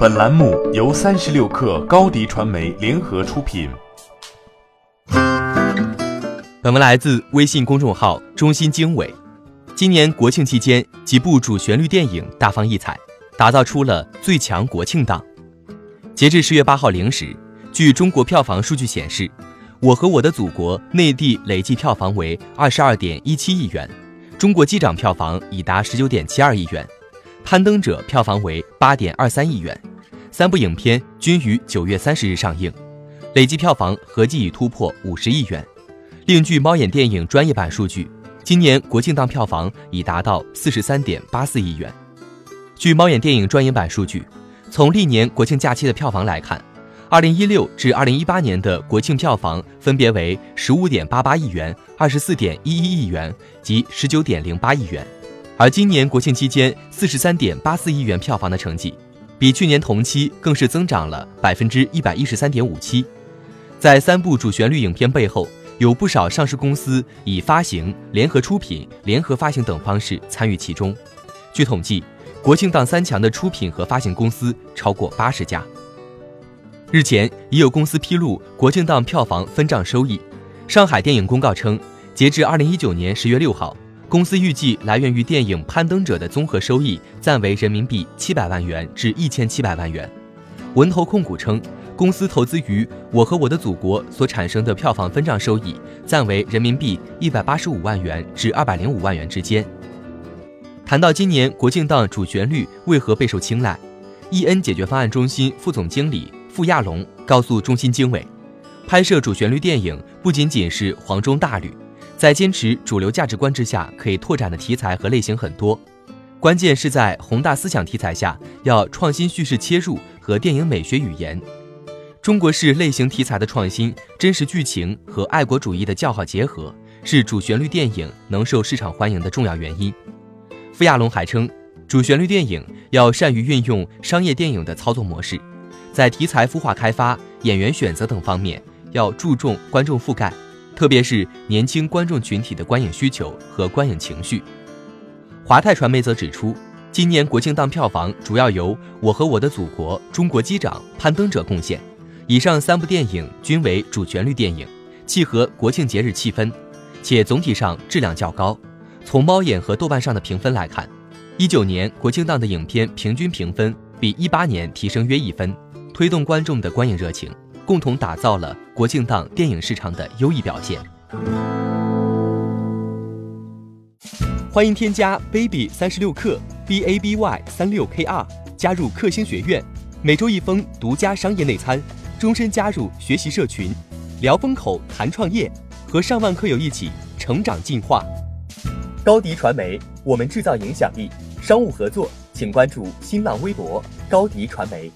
本栏目由三十六氪高低传媒联合出品。本文来自微信公众号“中心经纬”。今年国庆期间，几部主旋律电影大放异彩，打造出了最强国庆档。截至十月八号零时，据中国票房数据显示，《我和我的祖国》内地累计票房为二十二点一七亿元，《中国机长》票房已达十九点七二亿元，《攀登者》票房为八点二三亿元。三部影片均于九月三十日上映，累计票房合计已突破五十亿元。另据猫眼电影专业版数据，今年国庆档票房已达到四十三点八四亿元。据猫眼电影专业版数据，从历年国庆假期的票房来看，二零一六至二零一八年的国庆票房分别为十五点八八亿元、二十四点一一亿元及十九点零八亿元，而今年国庆期间四十三点八四亿元票房的成绩。比去年同期更是增长了百分之一百一十三点五七，在三部主旋律影片背后，有不少上市公司以发行、联合出品、联合发行等方式参与其中。据统计，国庆档三强的出品和发行公司超过八十家。日前，已有公司披露国庆档票房分账收益。上海电影公告称，截至二零一九年十月六号。公司预计来源于电影《攀登者》的综合收益暂为人民币七百万元至一千七百万元。文投控股称，公司投资于《我和我的祖国》所产生的票房分账收益暂为人民币一百八十五万元至二百零五万元之间。谈到今年国庆档主旋律为何备受青睐，E N 解决方案中心副总经理傅亚龙告诉中新经纬，拍摄主旋律电影不仅仅是黄钟大吕。在坚持主流价值观之下，可以拓展的题材和类型很多，关键是在宏大思想题材下要创新叙事切入和电影美学语言，中国式类型题材的创新、真实剧情和爱国主义的较好结合，是主旋律电影能受市场欢迎的重要原因。傅亚龙还称，主旋律电影要善于运用商业电影的操作模式，在题材孵化开发、演员选择等方面要注重观众覆盖。特别是年轻观众群体的观影需求和观影情绪。华泰传媒则指出，今年国庆档票房主要由《我和我的祖国》《中国机长》《攀登者》贡献，以上三部电影均为主旋律电影，契合国庆节日气氛，且总体上质量较高。从猫眼和豆瓣上的评分来看，一九年国庆档的影片平均评分比一八年提升约一分，推动观众的观影热情。共同打造了国庆档电影市场的优异表现。欢迎添加 baby 三十六克 b a b y 三六 k r 加入克星学院，每周一封独家商业内参，终身加入学习社群，聊风口谈创业，和上万课友一起成长进化。高迪传媒，我们制造影响力。商务合作，请关注新浪微博高迪传媒。